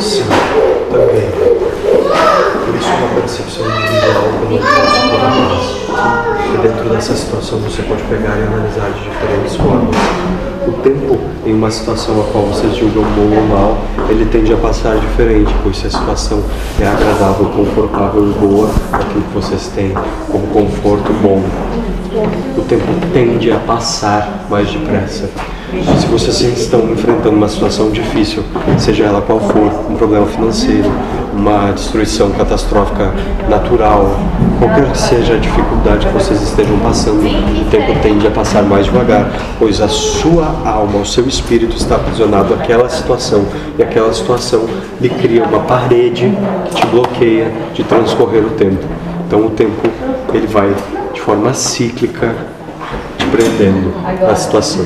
Sim, também. Por isso uma percepção individual pelo menos E dentro dessa situação você pode pegar e analisar de diferentes formas. O tempo em uma situação a qual vocês julgam bom ou mal, ele tende a passar diferente, pois se a situação é agradável, confortável e boa, aquilo que vocês têm como conforto bom, o tempo tende a passar mais depressa. Se vocês estão enfrentando uma situação difícil, seja ela qual for, um problema financeiro, uma destruição catastrófica natural, qualquer que seja a dificuldade que vocês estejam passando, o tempo tende a passar mais devagar, pois a sua alma, o seu espírito está aprisionado àquela situação e aquela situação lhe cria uma parede que te bloqueia de transcorrer o tempo. Então o tempo ele vai de forma cíclica te prendendo à situação.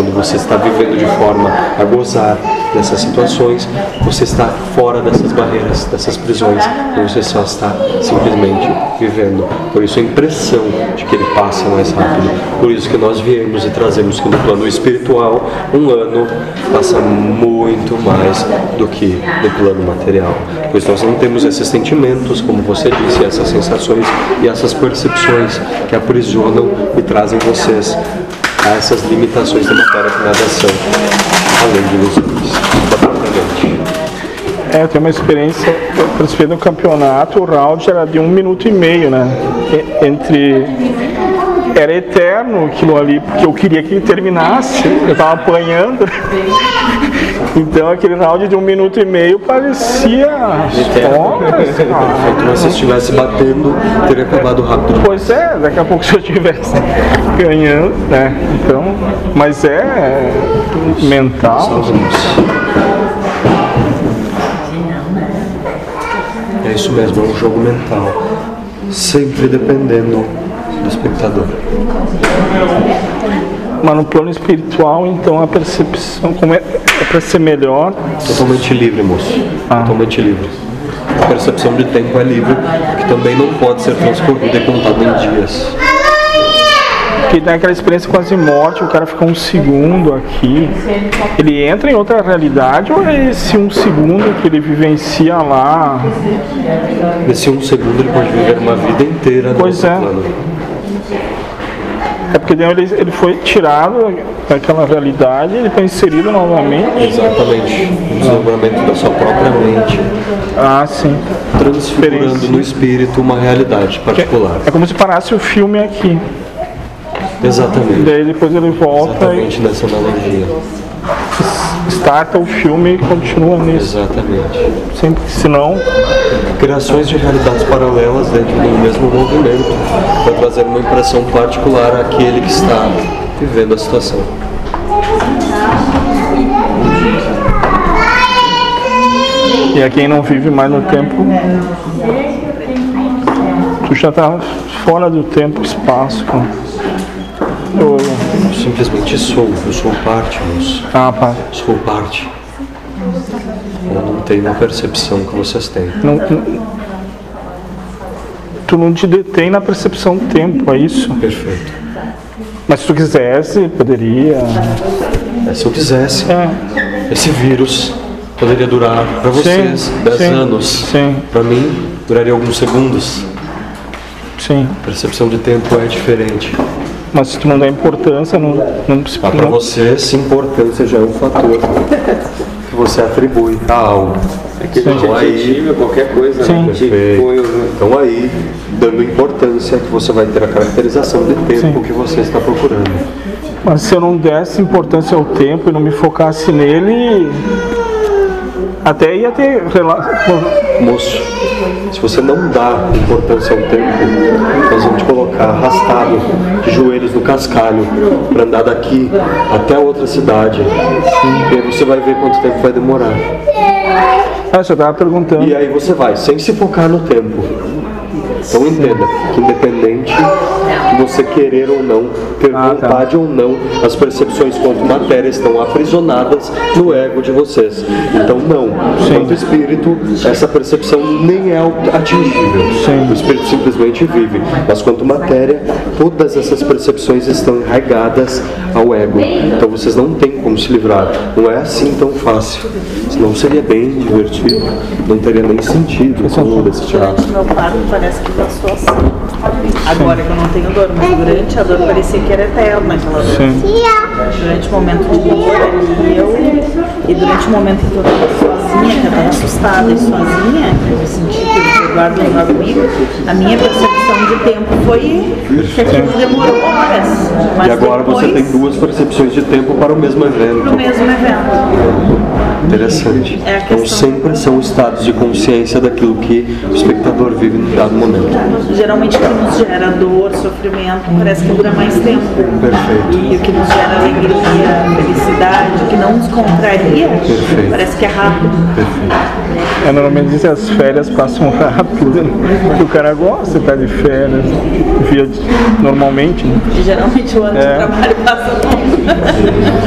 Quando você está vivendo de forma a gozar dessas situações, você está fora dessas barreiras, dessas prisões, e você só está simplesmente vivendo. Por isso a impressão de que ele passa mais rápido. Por isso que nós viemos e trazemos que no plano espiritual, um ano passa muito mais do que no plano material. Pois nós não temos esses sentimentos, como você disse, essas sensações e essas percepções que aprisionam e trazem vocês a essas limitações da matéria que nada são, além de ilusões. É, eu tenho uma experiência, eu participei campeonato, o round era de um minuto e meio, né? Entre. Era eterno aquilo ali, porque eu queria que ele terminasse, eu estava apanhando. Então aquele round de um minuto e meio parecia horas. Se você estivesse batendo, teria acabado rápido. Pois é, daqui a pouco se eu estivesse ganhando, né? Então, mas é mental. É isso mesmo, é um jogo mental. Sempre dependendo do espectador. Mas no plano espiritual, então a percepção como é, é para ser melhor. Totalmente livre, moço. Ah. Totalmente livre. A percepção de tempo é livre, que também não pode ser transcorrida e contada em dias. Que tem aquela experiência quase morte, o cara fica um segundo aqui. Ele entra em outra realidade ou é esse um segundo que ele vivencia lá? Nesse um segundo ele pode viver uma vida inteira Pois é. plano. É porque ele, ele foi tirado daquela realidade, ele está inserido novamente. Exatamente. O desdobramento da sua própria mente, Ah, sim. transfigurando no espírito uma realidade particular. É como se parasse o filme aqui. Exatamente. Daí depois ele volta Exatamente nessa analogia. Starta o filme e continua nisso. Exatamente. Sempre, senão, Criações de realidades paralelas dentro do mesmo movimento para trazer uma impressão particular àquele que está vivendo a situação. e a quem não vive mais no tempo, tu já tá fora do tempo espaço. cara. Eu simplesmente sou, eu sou parte, moço. ah, pá. Sou parte. Eu não tenho a percepção que vocês têm. Não, não- tu não te detém na percepção do tempo, é isso? Perfeito. Mas se tu quisesse, poderia. É, se eu quisesse, É, esse vírus poderia durar para vocês Sim, 10 sim, anos. sim. Para mim, duraria alguns segundos. sim. A percepção de tempo é diferente. Mas se tu não dá importância, não, não, se- Ah, para você, essa importância já é um fator que você atribui a algo. Aquele Então, aí- adjetivo, qualquer coisa, Sim. né? Que Perfeito. põe o- Então aí, dando importância, que você vai ter a caracterização de tempo Sim. que você está procurando. Mas se eu não desse importância ao tempo e não me focasse nele, até ia ter relação. Moço, se você não dá importância ao tempo, nós vamos te colocar arrastado de joelhos no cascalho para andar daqui até outra cidade. E aí você vai ver quanto tempo vai demorar. Ah, você estava perguntando. E aí você vai, sem se focar no tempo. Então entenda que independente de você querer ou não, ter Ah, tá. vontade ou não, as percepções quanto matéria estão aprisionadas no ego de vocês. Então não, quanto espírito, essa percepção nem é atingível. Sim. O espírito simplesmente vive. Mas quanto matéria, todas essas percepções estão enraigadas ao ego. Então vocês não têm como se livrar. Não é assim tão fácil. Senão seria bem divertido. Não teria nem sentido todo esse teatro. Meu parto parece que Agora que eu não tenho dor, mas durante a dor parecia que era eterna aquela dor. Sim. Durante o momento de dor ali, eu. E durante o momento em que eu estava sozinha, que eu estava assustada e sozinha, que eu me senti que o Eduardo não estava comigo, a minha percepção de tempo foi que aquilo demorou horas. Mas E agora você depois, tem duas percepções de tempo para o mesmo evento. mesmo evento. Interessante. É a Então sempre são estados de consciência daquilo que o espectador vive em dado momento. Geralmente o que nos gera dor, sofrimento, parece que dura mais tempo. Perfeito. E o que nos gera alegria, felicidade, o que não nos contraria, Perfeito. parece que é rápido. É, normalmente dizem as férias passam rápido, né? porque o cara gosta de estar de férias, via normalmente, né? Geralmente o ano É. de trabalho passa longo.